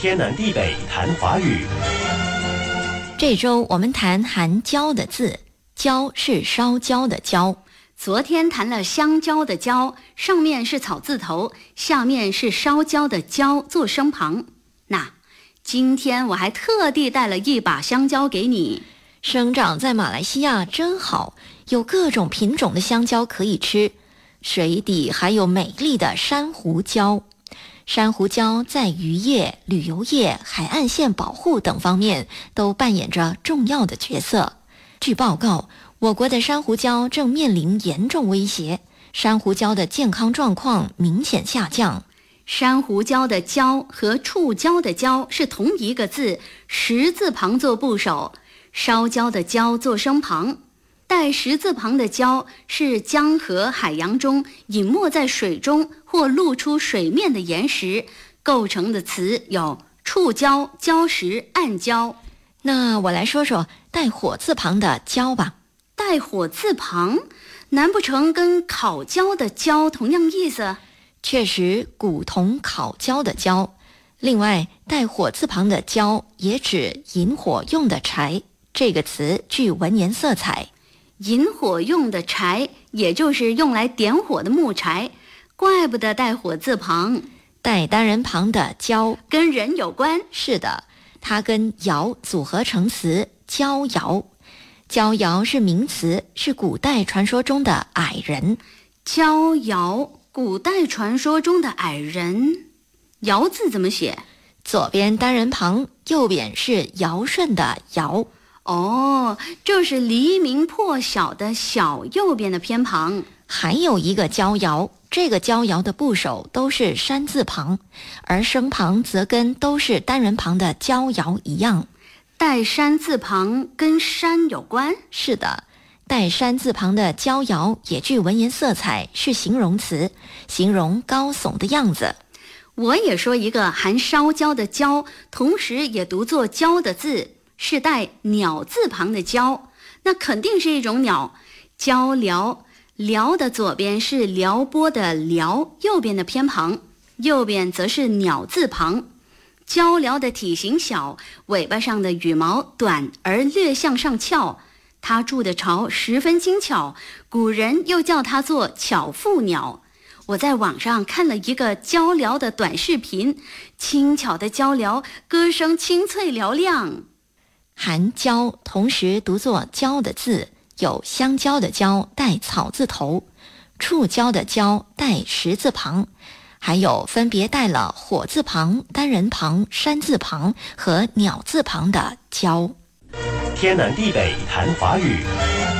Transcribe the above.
天南地北谈华语。这周我们谈含“椒”的字，“椒”是烧焦的“焦”。昨天谈了香蕉的“蕉”，上面是草字头，下面是烧焦的“焦”做声旁。那今天我还特地带了一把香蕉给你。生长在马来西亚真好，有各种品种的香蕉可以吃，水底还有美丽的珊瑚礁。珊瑚礁在渔业、旅游业、海岸线保护等方面都扮演着重要的角色。据报告，我国的珊瑚礁正面临严重威胁，珊瑚礁的健康状况明显下降。珊瑚礁的“礁”和触礁的“礁”是同一个字，十字旁做部首，烧焦的“焦”做声旁。带十字旁的“礁”是江河、海洋中隐没在水中或露出水面的岩石构成的词，有触礁、礁石、暗礁。那我来说说带火字旁的“礁”吧。带火字旁，难不成跟烤焦的“焦”同样意思？确实，古铜烤焦的“焦”。另外，带火字旁的“焦”也指引火用的柴，这个词具文言色彩。引火用的柴，也就是用来点火的木柴，怪不得带火字旁，带单人旁的“焦”跟人有关。是的，它跟“窑”组合成词“焦窑”。焦窑是名词，是古代传说中的矮人。焦窑，古代传说中的矮人。窑字怎么写？左边单人旁，右边是尧舜的尧。哦，这是黎明破晓的晓右边的偏旁，还有一个焦遥，这个焦遥的部首都是山字旁，而声旁则跟都是单人旁的焦遥一样，带山字旁跟山有关。是的，带山字旁的焦遥也具文言色彩，是形容词，形容高耸的样子。我也说一个含烧焦的焦，同时也读作焦的字。是带鸟字旁的“鹪”，那肯定是一种鸟。鹪鹩，鹩的左边是撩拨的撩，右边的偏旁，右边则是鸟字旁。鹪鹩的体型小，尾巴上的羽毛短而略向上翘，它筑的巢十分精巧，古人又叫它做巧妇鸟。我在网上看了一个鹪鹩的短视频，轻巧的鹪鹩，歌声清脆嘹亮。含“椒”同时读作“椒”的字，有香蕉的“蕉”带草字头，触礁的“礁”带石字旁，还有分别带了火字旁、单人旁、山字旁和鸟字旁的“礁”。天南地北谈华语。